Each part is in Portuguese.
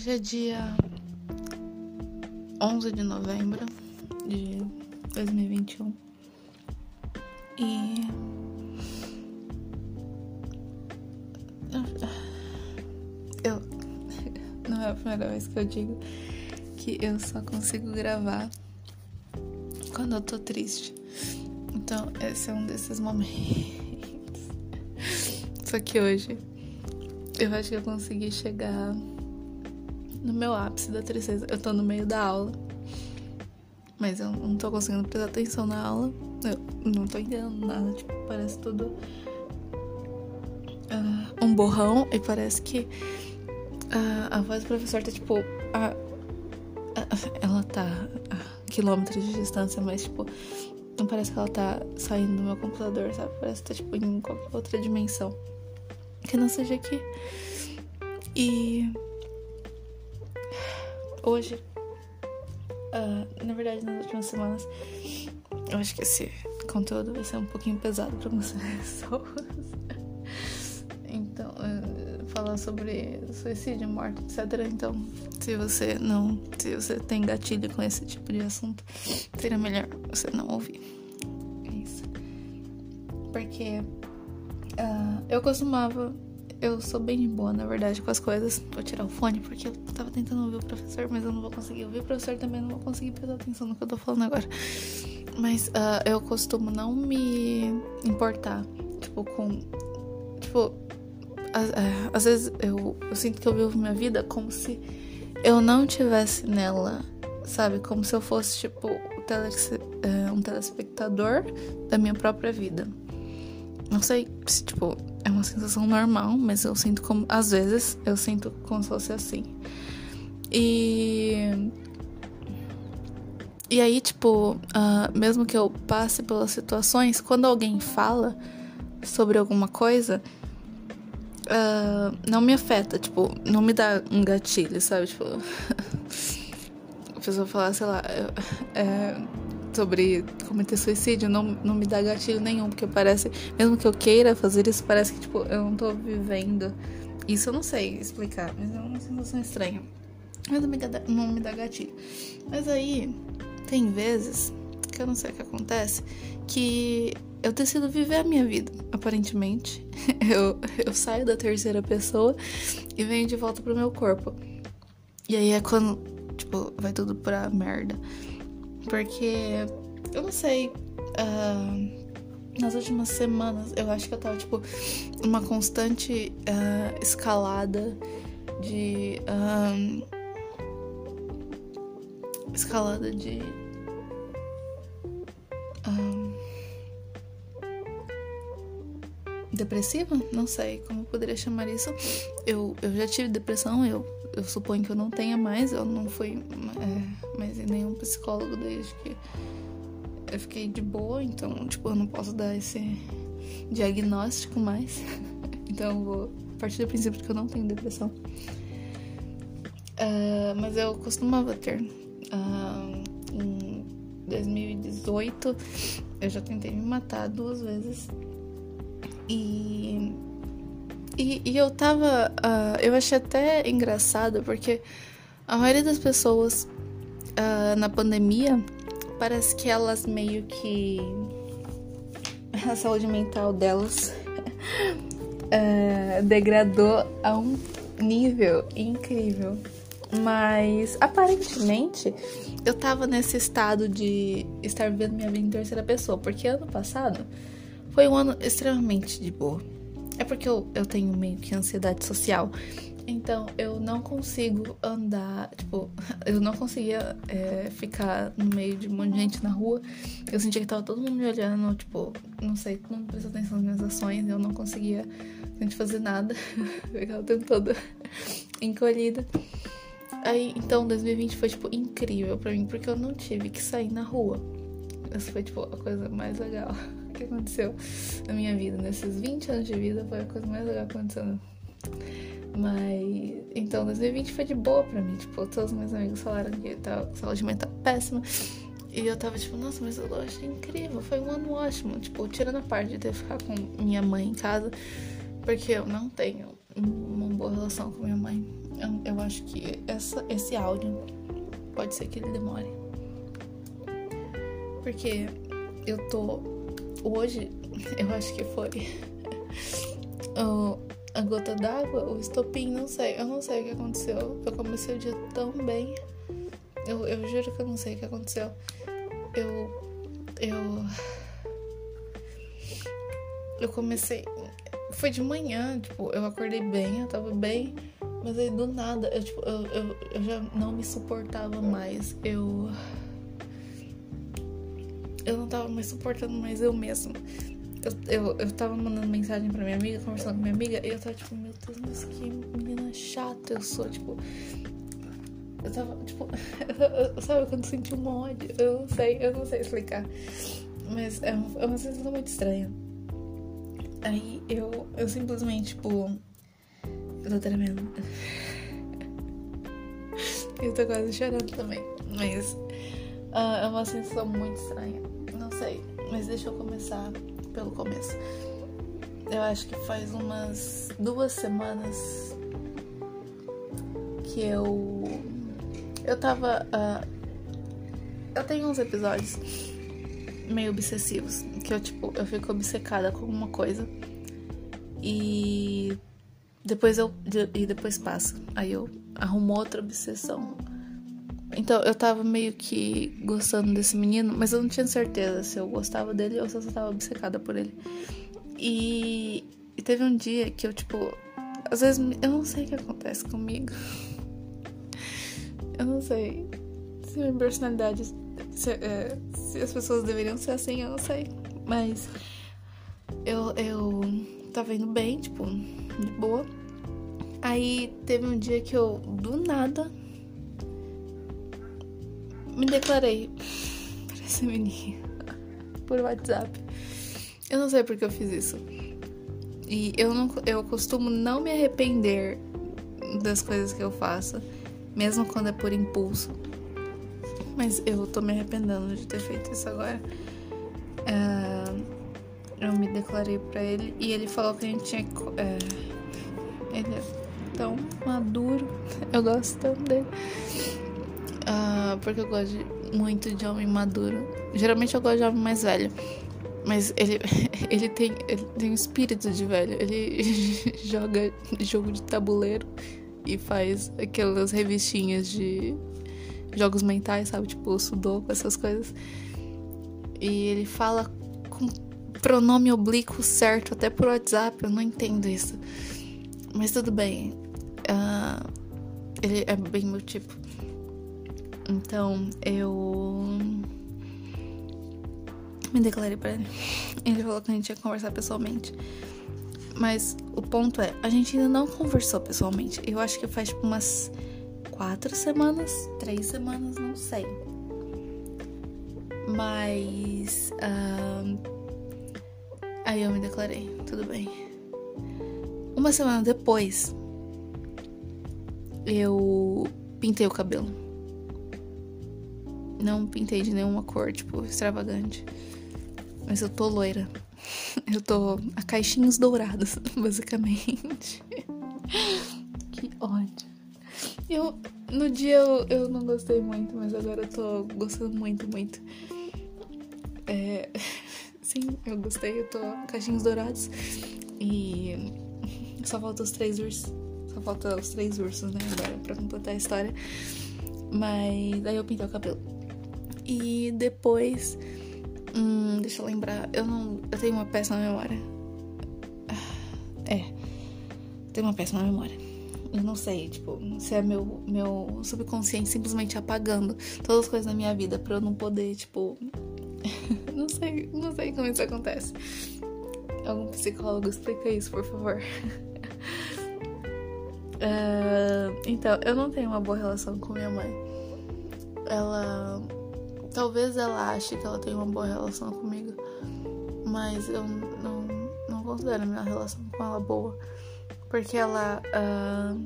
Hoje é dia 11 de novembro de 2021 e eu não é a primeira vez que eu digo que eu só consigo gravar quando eu tô triste. Então, esse é um desses momentos. Só que hoje eu acho que eu consegui chegar no meu ápice da tristeza. Eu tô no meio da aula, mas eu não tô conseguindo prestar atenção na aula. Eu não tô entendendo nada, tipo, parece tudo uh, um borrão e parece que uh, a voz do professor tá tipo. Uh, ela tá a quilômetros de distância, mas tipo. Não parece que ela tá saindo do meu computador, sabe? Parece que tá tipo em qualquer outra dimensão. Que não seja aqui. E hoje, uh, na verdade, nas últimas semanas, eu acho que esse conteúdo vai ser um pouquinho pesado para algumas pessoas. então, uh, falar sobre suicídio, morte, etc. Então, se você não, se você tem gatilho com esse tipo de assunto, seria melhor você não ouvir. É isso. Porque uh, eu costumava eu sou bem boa, na verdade, com as coisas. Vou tirar o fone porque eu tava tentando ouvir o professor, mas eu não vou conseguir ouvir o professor também, não vou conseguir prestar atenção no que eu tô falando agora. Mas uh, eu costumo não me importar, tipo, com. Tipo, é, às vezes eu, eu sinto que eu vivo minha vida como se eu não tivesse nela, sabe? Como se eu fosse, tipo, é, um telespectador da minha própria vida. Não sei se, tipo, é uma sensação normal, mas eu sinto como. Às vezes, eu sinto como se fosse assim. E. E aí, tipo, uh, mesmo que eu passe pelas situações, quando alguém fala sobre alguma coisa, uh, não me afeta, tipo, não me dá um gatilho, sabe? Tipo, a pessoa falar, sei lá, é, sobre cometer suicídio não, não me dá gatilho nenhum, porque parece, mesmo que eu queira fazer isso, parece que, tipo, eu não tô vivendo. Isso eu não sei explicar, mas é uma sensação estranha. Mas não me, dá, não me dá gatilho. Mas aí, tem vezes que eu não sei o que acontece, que eu decido viver a minha vida, aparentemente. Eu, eu saio da terceira pessoa e venho de volta pro meu corpo. E aí é quando, tipo, vai tudo pra merda. Porque, eu não sei, uh, nas últimas semanas eu acho que eu tava, tipo, uma constante uh, escalada de. Escalada de. depressiva? Não sei como poderia chamar isso. Eu, eu já tive depressão, eu eu suponho que eu não tenha mais, eu não fui é, mais nenhum psicólogo desde que eu fiquei de boa, então, tipo, eu não posso dar esse diagnóstico mais. então, eu vou partir do princípio que eu não tenho depressão. Uh, mas eu costumava ter. Uh, em 2018, eu já tentei me matar duas vezes. E e, e eu tava. Uh, eu achei até engraçado porque a maioria das pessoas uh, na pandemia parece que elas meio que. A saúde mental delas uh, degradou a um nível incrível. Mas aparentemente eu tava nesse estado de estar vivendo minha vida em terceira pessoa, porque ano passado foi um ano extremamente de boa. É porque eu, eu tenho meio que ansiedade social. Então eu não consigo andar, tipo, eu não conseguia é, ficar no meio de um monte de gente na rua. Eu sentia que tava todo mundo me olhando, tipo, não sei, todo mundo prestando atenção nas minhas ações. Eu não conseguia gente fazer nada. ficava o tempo todo encolhida. Aí, então 2020 foi, tipo, incrível pra mim, porque eu não tive que sair na rua. Essa foi, tipo, a coisa mais legal que aconteceu na minha vida. Nesses 20 anos de vida foi a coisa mais legal que aconteceu. Mas então 2020 foi de boa pra mim. Tipo, todos os meus amigos falaram que tava, saúde mental péssima. E eu tava tipo, nossa, mas eu achei incrível, foi um ano ótimo. Tipo, tirando a parte de ter que ficar com minha mãe em casa, porque eu não tenho uma boa relação com minha mãe. eu, eu acho que essa, esse áudio pode ser que ele demore. Porque eu tô. Hoje, eu acho que foi. a gota d'água, o estopim, não sei. Eu não sei o que aconteceu. Eu comecei o dia tão bem. Eu, eu juro que eu não sei o que aconteceu. Eu. Eu. Eu comecei. Foi de manhã, tipo, eu acordei bem, eu tava bem. Mas aí do nada, eu, tipo, eu, eu, eu já não me suportava mais. Eu. Eu não tava mais suportando mais eu mesma. Eu, eu, eu tava mandando mensagem pra minha amiga, conversando com minha amiga, e eu tava tipo, meu Deus, mas que menina chata eu sou, tipo. Eu tava, tipo, sabe quando senti um ódio? Eu não sei, eu não sei explicar. Mas é uma, é uma sensação muito estranha. Aí eu, eu simplesmente, tipo. Eu tô tremendo. Eu tô quase chorando também. Mas uh, é uma sensação muito estranha. Sei. Mas deixa eu começar pelo começo. Eu acho que faz umas duas semanas que eu. Eu tava. Uh, eu tenho uns episódios meio obsessivos. Que eu, tipo, eu fico obcecada com uma coisa. E depois eu. E depois passa. Aí eu arrumo outra obsessão. Então eu tava meio que gostando desse menino, mas eu não tinha certeza se eu gostava dele ou se eu só tava obcecada por ele. E, e teve um dia que eu, tipo. Às vezes eu não sei o que acontece comigo. Eu não sei se minha personalidade. Se, é, se as pessoas deveriam ser assim, eu não sei. Mas eu, eu tava indo bem, tipo, de boa. Aí teve um dia que eu, do nada, me declarei pra esse menino por WhatsApp. Eu não sei porque eu fiz isso. E eu não eu costumo não me arrepender das coisas que eu faço, mesmo quando é por impulso. Mas eu tô me arrependendo de ter feito isso agora. Uh, eu me declarei para ele e ele falou que a gente tinha. Uh, ele é tão maduro. Eu gosto tanto dele. Uh, porque eu gosto de, muito de homem maduro. Geralmente eu gosto de homem mais velho. Mas ele, ele, tem, ele tem um espírito de velho. Ele joga jogo de tabuleiro e faz aquelas revistinhas de jogos mentais, sabe? Tipo sudoku, essas coisas. E ele fala com pronome oblíquo certo, até por WhatsApp. Eu não entendo isso. Mas tudo bem. Uh, ele é bem meu tipo. Então eu me declarei para ele. Ele falou que a gente ia conversar pessoalmente. Mas o ponto é, a gente ainda não conversou pessoalmente. Eu acho que faz tipo umas quatro semanas, três semanas, não sei. Mas uh, aí eu me declarei, tudo bem. Uma semana depois, eu pintei o cabelo. Não pintei de nenhuma cor, tipo, extravagante. Mas eu tô loira. Eu tô a caixinhos dourados, basicamente. que ódio. Eu, no dia eu, eu não gostei muito, mas agora eu tô gostando muito, muito. É, sim, eu gostei. Eu tô caixinhos dourados. E só falta os três ursos. Só falta os três ursos, né? Agora pra completar a história. Mas daí eu pintei o cabelo. E depois. Hum, deixa eu lembrar. Eu não. Eu tenho uma péssima memória. É. Tenho uma péssima memória. Eu não sei, tipo, se é meu, meu subconsciente simplesmente apagando todas as coisas da minha vida pra eu não poder, tipo. não sei, não sei como isso acontece. Algum psicólogo explica isso, por favor. uh, então, eu não tenho uma boa relação com minha mãe. Ela Talvez ela ache que ela tem uma boa relação comigo, mas eu não, não considero a minha relação com ela boa. Porque ela. Uh,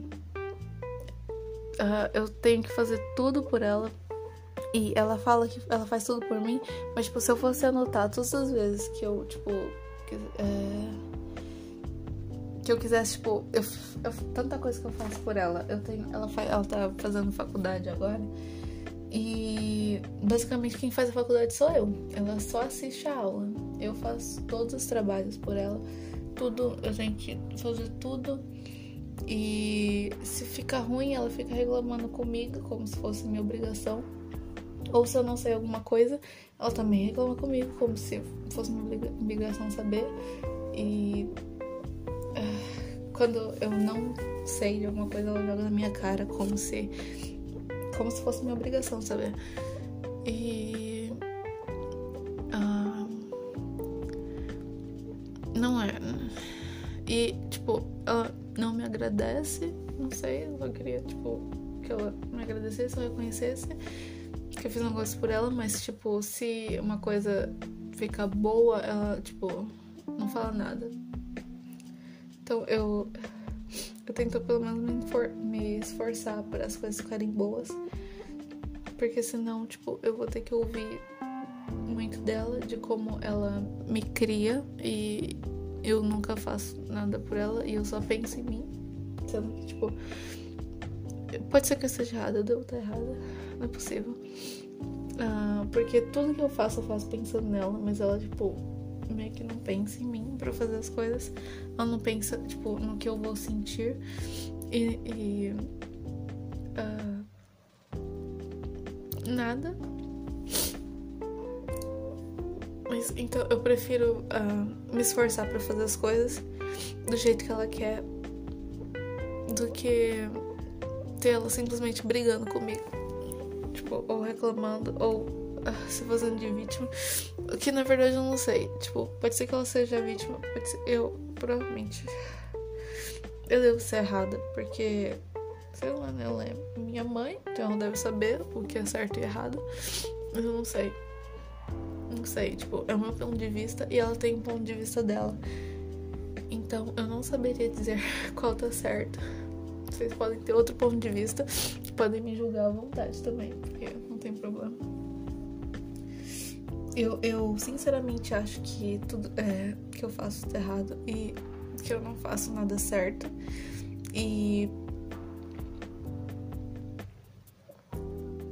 uh, eu tenho que fazer tudo por ela. E ela fala que ela faz tudo por mim, mas tipo, se eu fosse anotar todas as vezes que eu, tipo. Que, é, que eu quisesse, tipo, eu, eu, tanta coisa que eu faço por ela. Eu tenho, ela, faz, ela tá fazendo faculdade agora. E basicamente quem faz a faculdade sou eu. Ela só assiste a aula. Eu faço todos os trabalhos por ela. Tudo, eu tenho que fazer tudo. E se fica ruim, ela fica reclamando comigo, como se fosse minha obrigação. Ou se eu não sei alguma coisa, ela também reclama comigo, como se fosse minha obrigação saber. E uh, quando eu não sei de alguma coisa, ela joga na minha cara, como se como se fosse minha obrigação saber. E. Uh, não é. E, tipo, ela não me agradece, não sei, eu queria, tipo, que ela me agradecesse reconhecesse que eu fiz um negócio por ela, mas, tipo, se uma coisa fica boa, ela, tipo, não fala nada. Então eu eu tento pelo menos me, me esforçar para as coisas ficarem boas. Porque senão, tipo, eu vou ter que ouvir muito dela, de como ela me cria e eu nunca faço nada por ela e eu só penso em mim. Sendo que, tipo, pode ser que eu esteja errada, eu devo estar errada, não é possível. Uh, porque tudo que eu faço, eu faço pensando nela, mas ela, tipo, meio que não pensa em mim para fazer as coisas. Ela não pensa, tipo, no que eu vou sentir. E. e nada. Mas então eu prefiro uh, me esforçar para fazer as coisas do jeito que ela quer do que ter ela simplesmente brigando comigo. Tipo, ou reclamando, ou se fazendo de vítima. Que na verdade eu não sei. Tipo, pode ser que ela seja vítima, pode ser. Eu, provavelmente. Eu devo ser errada, porque. Sei lá, né? Ela é minha mãe, então ela deve saber o que é certo e errado. Mas eu não sei. Não sei, tipo, é o meu ponto de vista e ela tem um ponto de vista dela. Então eu não saberia dizer qual tá certo. Vocês podem ter outro ponto de vista, podem me julgar à vontade também, porque não tem problema. Eu, eu sinceramente acho que tudo é, que eu faço tá errado e que eu não faço nada certo. E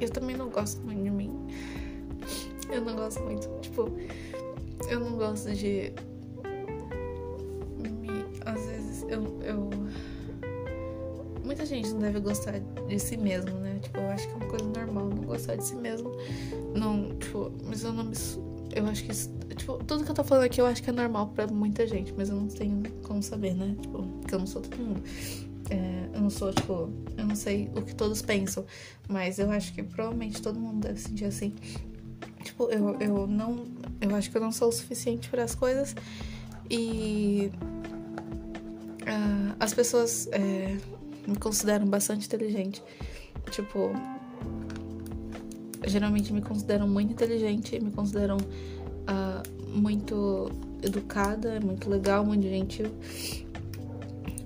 eu também não gosto muito de mim. Eu não gosto muito, tipo, eu não gosto de me, às vezes eu, eu muita gente não deve gostar de si mesmo, né? Tipo, eu acho que é uma coisa normal não gostar de si mesmo. Não, tipo, mas eu não me. Eu acho que. Tipo, tudo que eu tô falando aqui eu acho que é normal pra muita gente, mas eu não tenho como saber, né? Tipo, porque eu não sou todo mundo. É, eu não sou, tipo, eu não sei o que todos pensam, mas eu acho que provavelmente todo mundo deve sentir assim. Tipo, eu, eu não. Eu acho que eu não sou o suficiente para as coisas e. Uh, as pessoas. É, me consideram bastante inteligente. Tipo, geralmente me consideram muito inteligente, me consideram uh, muito educada, muito legal, muito gentil.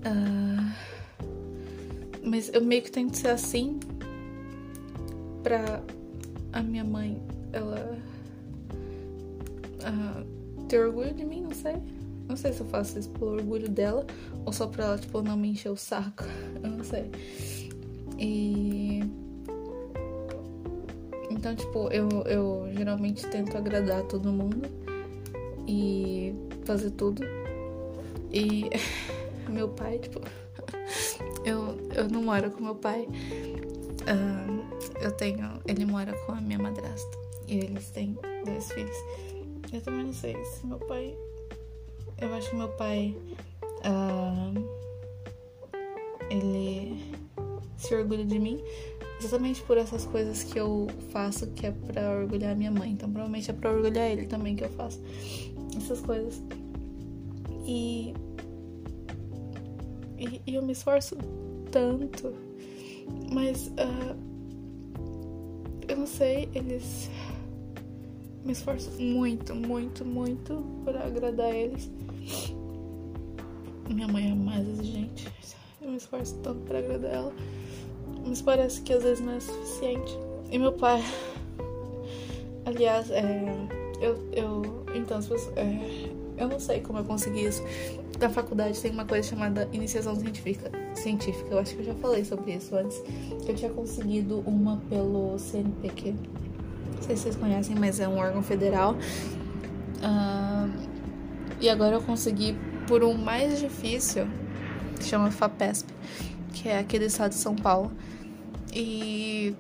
Uh, mas eu meio que tento ser assim pra a minha mãe, ela uh, ter orgulho de mim, não sei. Não sei se eu faço isso por orgulho dela ou só pra ela, tipo, não me encher o saco. Eu não sei. E. Então, tipo, eu, eu geralmente tento agradar todo mundo e fazer tudo. E meu pai, tipo, eu, eu não moro com meu pai. Uh, eu tenho. Ele mora com a minha madrasta. E eles têm dois filhos. Eu também não sei se meu pai eu acho que meu pai. Uh, ele se orgulha de mim exatamente por essas coisas que eu faço que é pra orgulhar minha mãe. Então provavelmente é pra orgulhar ele também que eu faço essas coisas. E. E, e eu me esforço tanto. Mas. Uh, eu não sei, eles me esforço muito, muito, muito para agradar eles. Minha mãe é mais exigente. Eu me esforço tanto para agradar ela. Mas parece que às vezes não é suficiente. E meu pai. Aliás, é, eu, eu. Então. É, Eu não sei como eu consegui isso. Na faculdade tem uma coisa chamada iniciação científica. científica. Eu acho que eu já falei sobre isso antes. Eu tinha conseguido uma pelo CNPq. Não sei se vocês conhecem, mas é um órgão federal. Uh, e agora eu consegui por um mais difícil, que chama FAPESP, que é aqui do estado de São Paulo. E,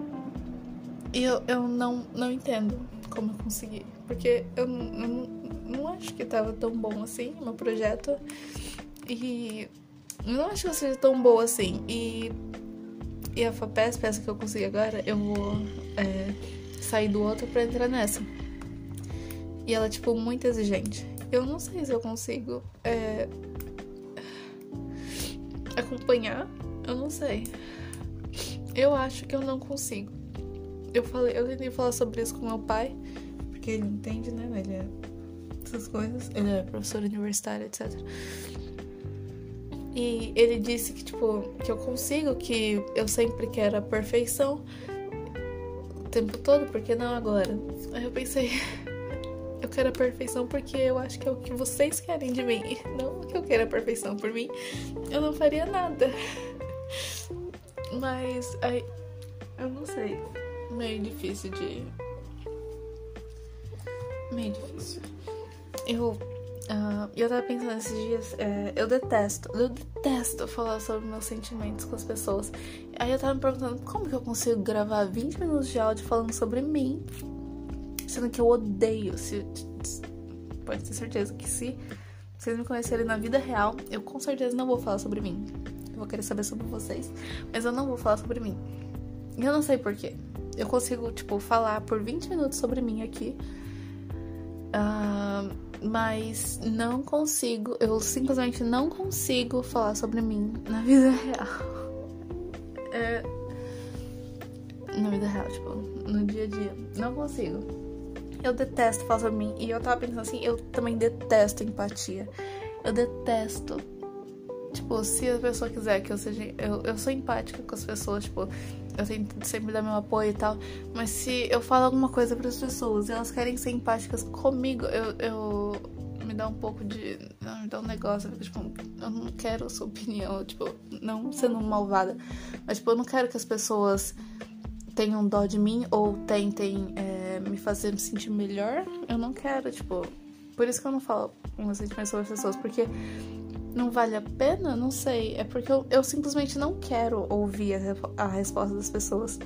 e eu, eu não, não entendo como eu consegui. Porque eu, eu não acho que tava tão bom assim meu projeto. E não acho que seja tão boa assim. E, e a FAPESP, essa que eu consegui agora, eu vou é, sair do outro pra entrar nessa. E ela é, tipo, muito exigente. Eu não sei se eu consigo é, acompanhar. Eu não sei. Eu acho que eu não consigo. Eu falei, eu tentei falar sobre isso com meu pai, porque ele entende, né? Ele é essas coisas. Ele é professor universitário, etc. E ele disse que, tipo, que eu consigo, que eu sempre quero a perfeição o tempo todo, porque não agora? Aí eu pensei, eu quero a perfeição porque eu acho que é o que vocês querem de mim, não que eu quero a perfeição por mim. Eu não faria nada. Mas aí eu não sei, meio difícil de meio difícil. Eu. Uh, eu tava pensando esses dias, é, eu detesto, eu detesto falar sobre meus sentimentos com as pessoas. Aí eu tava me perguntando como que eu consigo gravar 20 minutos de áudio falando sobre mim, sendo que eu odeio. Se, pode ter certeza que se vocês me conhecerem na vida real, eu com certeza não vou falar sobre mim. Eu vou querer saber sobre vocês, mas eu não vou falar sobre mim. Eu não sei porquê. Eu consigo, tipo, falar por 20 minutos sobre mim aqui. Uh, mas não consigo, eu simplesmente não consigo falar sobre mim na vida real. É, na vida real, tipo, no dia a dia. Não consigo. Eu detesto falar sobre mim. E eu tava pensando assim, eu também detesto empatia. Eu detesto. Tipo, se a pessoa quiser que eu seja. Eu, eu sou empática com as pessoas, tipo, eu tento sempre dar meu apoio e tal. Mas se eu falo alguma coisa para as pessoas e elas querem ser empáticas comigo, eu, eu me dá um pouco de. Me dá um negócio, tipo, eu não quero sua opinião, tipo, não sendo malvada, mas tipo, eu não quero que as pessoas tenham dó de mim ou tentem é, me fazer me sentir melhor. Eu não quero, tipo. Por isso que eu não falo meus sentimentos sobre as pessoas, porque não vale a pena? Não sei. É porque eu, eu simplesmente não quero ouvir a, a resposta das pessoas.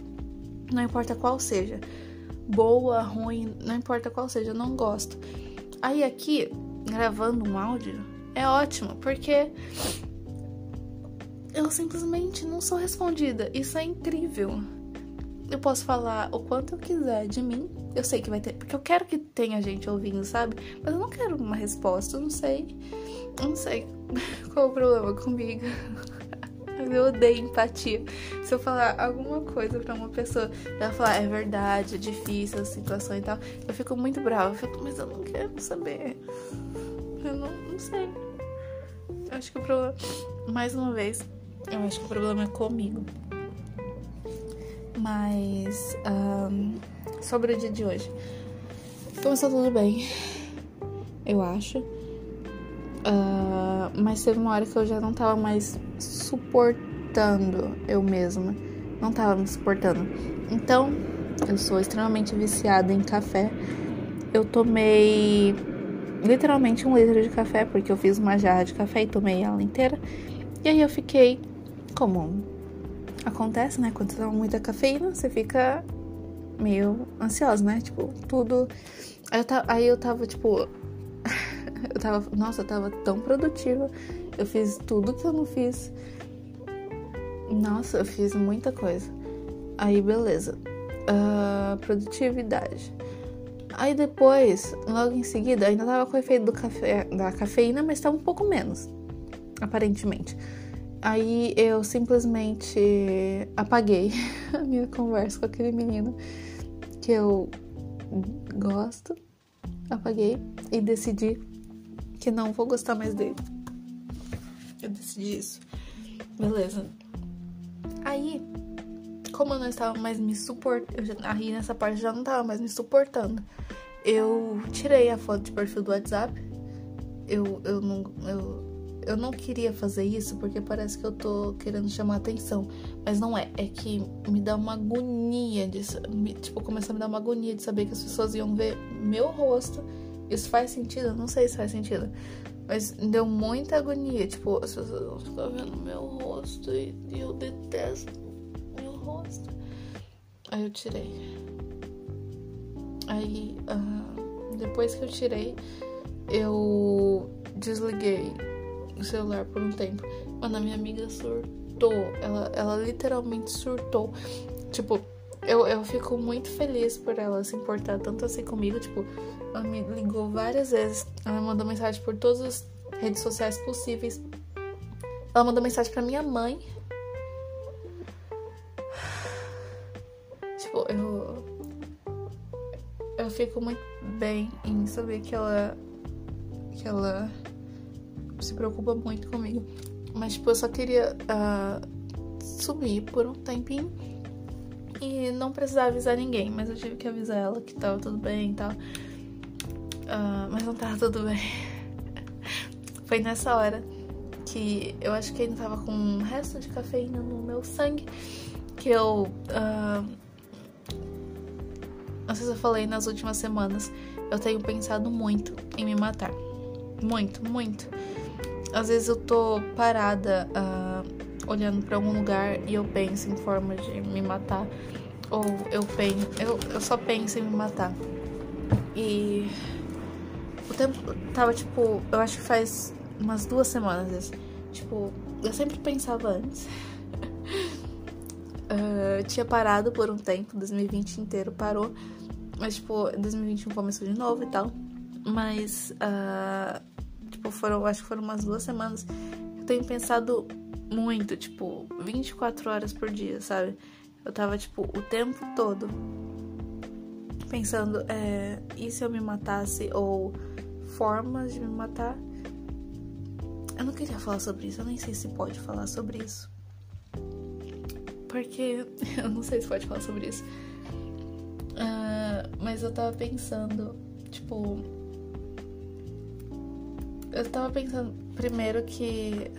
Não importa qual seja. Boa, ruim, não importa qual seja, eu não gosto. Aí aqui, gravando um áudio, é ótimo, porque eu simplesmente não sou respondida. Isso é incrível. Eu posso falar o quanto eu quiser de mim. Eu sei que vai ter. Porque eu quero que tenha gente ouvindo, sabe? Mas eu não quero uma resposta. Eu não sei. Eu não sei qual o problema comigo. Eu odeio empatia. Se eu falar alguma coisa pra uma pessoa, ela falar, é verdade, é difícil a situação e tal, eu fico muito brava. Eu fico, mas eu não quero saber. Eu não, não sei. Eu acho que o problema. Mais uma vez, eu acho que o problema é comigo. Mas. Um, sobre o dia de hoje. Começou tudo bem. Eu acho. Uh, mas teve uma hora que eu já não tava mais suportando eu mesma. Não tava me suportando. Então, eu sou extremamente viciada em café. Eu tomei literalmente um litro de café, porque eu fiz uma jarra de café e tomei ela inteira. E aí eu fiquei, como acontece, né? Quando você toma muita cafeína, você fica meio ansiosa, né? Tipo, tudo. Aí eu, aí eu tava, tipo, eu tava, nossa, eu tava tão produtiva. Eu fiz tudo que eu não fiz. Nossa, eu fiz muita coisa. Aí, beleza. Uh, produtividade. Aí depois, logo em seguida, ainda tava com o efeito do café, da cafeína, mas tava um pouco menos, aparentemente. Aí eu simplesmente apaguei a minha conversa com aquele menino que eu gosto. Apaguei e decidi que não vou gostar mais dele. Eu decidi isso. Beleza. Aí, como eu não estava mais me suportando, aí nessa parte já não estava mais me suportando, eu tirei a foto de perfil do WhatsApp eu, eu não. Eu, eu não queria fazer isso porque parece que eu tô querendo chamar atenção. Mas não é. É que me dá uma agonia de. Tipo, começa a me dar uma agonia de saber que as pessoas iam ver meu rosto. Isso faz sentido? Não sei se faz sentido. Mas deu muita agonia. Tipo, as pessoas vão ficar vendo meu rosto e, e eu detesto meu rosto. Aí eu tirei. Aí, uh, depois que eu tirei, eu desliguei o celular por um tempo. Mano, a minha amiga surtou. Ela, ela literalmente surtou. Tipo, eu, eu fico muito feliz por ela se importar tanto assim comigo. Tipo, ela me ligou várias vezes. Ela mandou mensagem por todas as redes sociais possíveis. Ela mandou mensagem pra minha mãe. Tipo, eu. Eu fico muito bem em saber que ela. Que ela se preocupa muito comigo. Mas, tipo, eu só queria uh, sumir por um tempinho e não precisar avisar ninguém. Mas eu tive que avisar ela que tava tudo bem e tal. Uh, mas não tava tudo bem. Foi nessa hora que eu acho que ainda tava com um resto de cafeína no meu sangue que eu. Uh, não sei se eu falei nas últimas semanas. Eu tenho pensado muito em me matar. Muito, muito às vezes eu tô parada uh, olhando para algum lugar e eu penso em forma de me matar. Ou eu penso, eu, eu só penso em me matar. E o tempo tava tipo, eu acho que faz umas duas semanas. Tipo, eu sempre pensava antes. uh, tinha parado por um tempo, 2020 inteiro parou. Mas, tipo, 2021 começou de novo e tal. Mas uh, tipo, foram, acho que foram umas duas semanas, eu tenho pensado muito, tipo, 24 horas por dia, sabe? Eu tava, tipo, o tempo todo pensando, é, e se eu me matasse? Ou formas de me matar? Eu não queria falar sobre isso, eu nem sei se pode falar sobre isso. Porque eu não sei se pode falar sobre isso. Uh, mas eu tava pensando, tipo, eu tava pensando primeiro que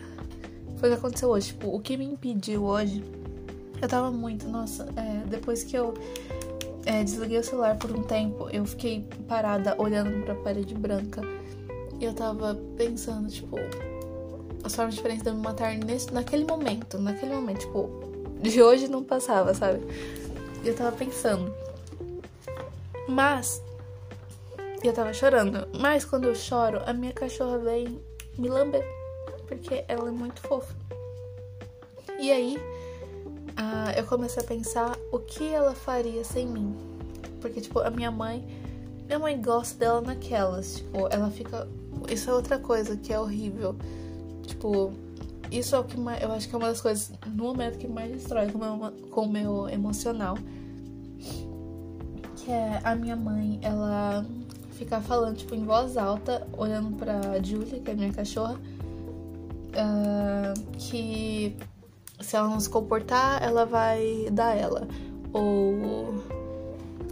foi o que aconteceu hoje. Tipo, o que me impediu hoje, eu tava muito, nossa, é, depois que eu é, desliguei o celular por um tempo, eu fiquei parada olhando pra parede branca. E eu tava pensando, tipo, as formas diferentes de me matar nesse, naquele momento, naquele momento, tipo, de hoje não passava, sabe? Eu tava pensando. Mas eu tava chorando. Mas quando eu choro, a minha cachorra vem me lamber. Porque ela é muito fofa. E aí, uh, eu comecei a pensar o que ela faria sem mim. Porque, tipo, a minha mãe. Minha mãe gosta dela naquelas. Tipo, ela fica. Isso é outra coisa que é horrível. Tipo, isso é o que mais. Eu acho que é uma das coisas no momento que mais destrói com o meu, com meu emocional. Que é a minha mãe, ela ficar falando, tipo, em voz alta, olhando pra Julie, que é minha cachorra, uh, que se ela não se comportar, ela vai dar ela. Ou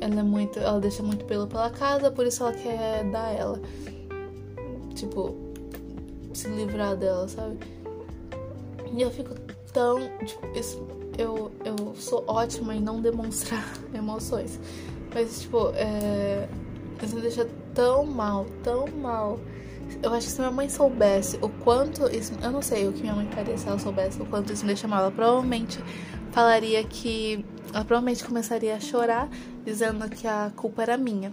ela é muito. Ela deixa muito pelo pela casa, por isso ela quer dar ela. Tipo, se livrar dela, sabe? E eu fico tão. Tipo, isso, eu, eu sou ótima em não demonstrar emoções. Mas, tipo, é, isso me deixa tão mal, tão mal. Eu acho que se minha mãe soubesse o quanto isso. Eu não sei o que minha mãe faria se ela soubesse o quanto isso me deixa mal. Ela provavelmente falaria que. Ela provavelmente começaria a chorar, dizendo que a culpa era minha.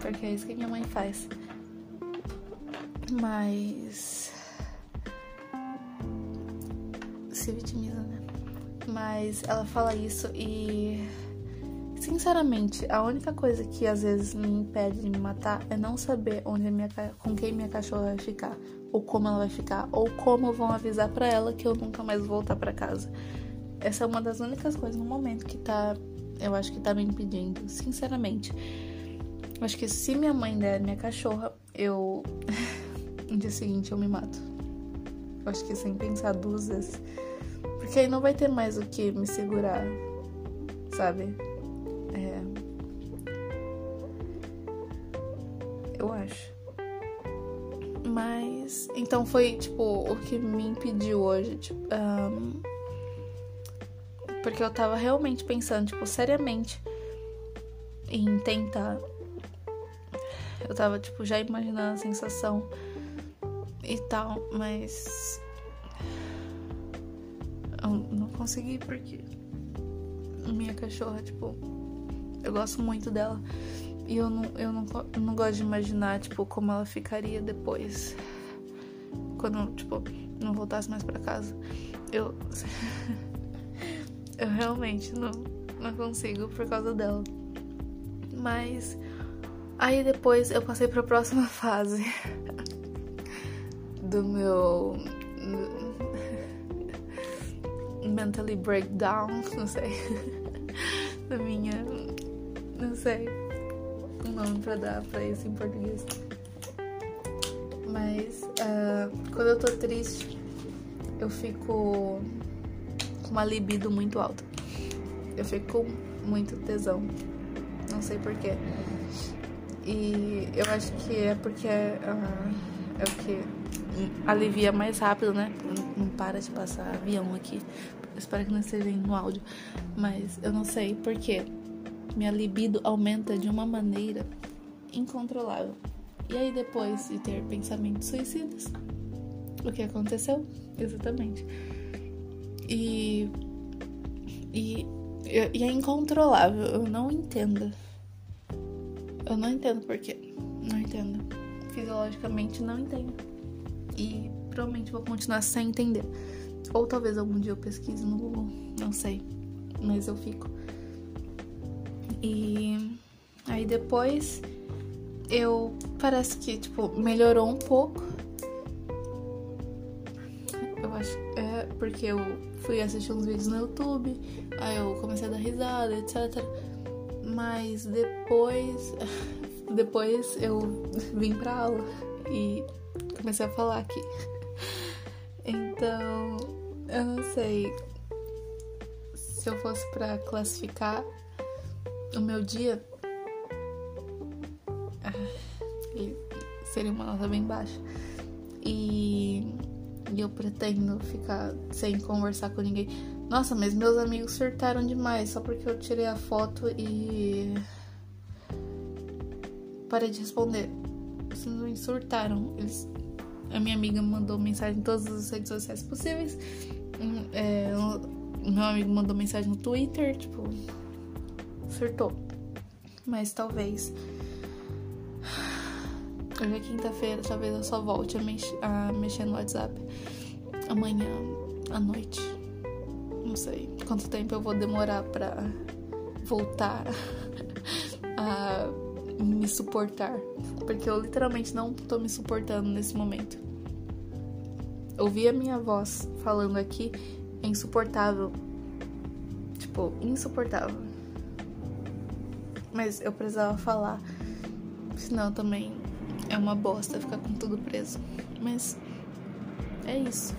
Porque é isso que minha mãe faz. Mas. Se vitimiza, né? Mas ela fala isso e Sinceramente, a única coisa que às vezes me impede de me matar é não saber onde minha, com quem minha cachorra vai ficar, ou como ela vai ficar, ou como vão avisar para ela que eu nunca mais vou voltar para casa. Essa é uma das únicas coisas no momento que tá, eu acho que tá me impedindo, sinceramente. Acho que se minha mãe der minha cachorra, eu no dia seguinte eu me mato. Acho que sem pensar duas vezes. Porque aí não vai ter mais o que me segurar, sabe? Mas. Então foi, tipo, o que me impediu hoje. Tipo, um, porque eu tava realmente pensando, tipo, seriamente em tentar. Eu tava, tipo, já imaginando a sensação e tal, mas. Eu não consegui porque. Minha cachorra, tipo. Eu gosto muito dela. E eu não, eu não, eu não gosto de imaginar, tipo, como ela ficaria depois. Quando, tipo, não voltasse mais para casa. Eu. eu realmente não, não consigo por causa dela. Mas. Aí depois eu passei pra próxima fase do meu. mentally breakdown, não sei. da minha. não sei nome pra dar pra isso em português. Mas uh, quando eu tô triste, eu fico com uma libido muito alta. Eu fico com muito tesão. Não sei porquê. E eu acho que é porque uh, é o que alivia mais rápido, né? Não para de passar avião aqui. espero que não esteja no áudio. Mas eu não sei porquê minha libido aumenta de uma maneira incontrolável. E aí, depois de ter pensamentos suicidas, o que aconteceu? Exatamente. E, e, e é incontrolável. Eu não entendo. Eu não entendo por quê. Não entendo. Fisiologicamente, não entendo. E provavelmente vou continuar sem entender. Ou talvez algum dia eu pesquise no Google. Não sei. Mas eu fico. E aí depois eu parece que tipo melhorou um pouco. Eu acho é porque eu fui assistir uns vídeos no YouTube, aí eu comecei a dar risada, etc. Mas depois depois eu vim pra aula e comecei a falar aqui. Então, eu não sei se eu fosse para classificar o meu dia ah, seria uma nota bem baixa. E, eu pretendo ficar sem conversar com ninguém. Nossa, mas meus amigos surtaram demais só porque eu tirei a foto e parei de responder. Simplesmente surtaram. Eles, a minha amiga mandou mensagem em todas as redes sociais possíveis. É, meu amigo mandou mensagem no Twitter, tipo, surtou. Mas talvez. Hoje é quinta-feira, talvez eu só volte a, mex a mexer no WhatsApp amanhã à noite. Não sei quanto tempo eu vou demorar pra voltar a me suportar. Porque eu literalmente não tô me suportando nesse momento. Ouvir a minha voz falando aqui é insuportável. Tipo, insuportável. Mas eu precisava falar. Senão também é uma bosta ficar com tudo preso. Mas é isso.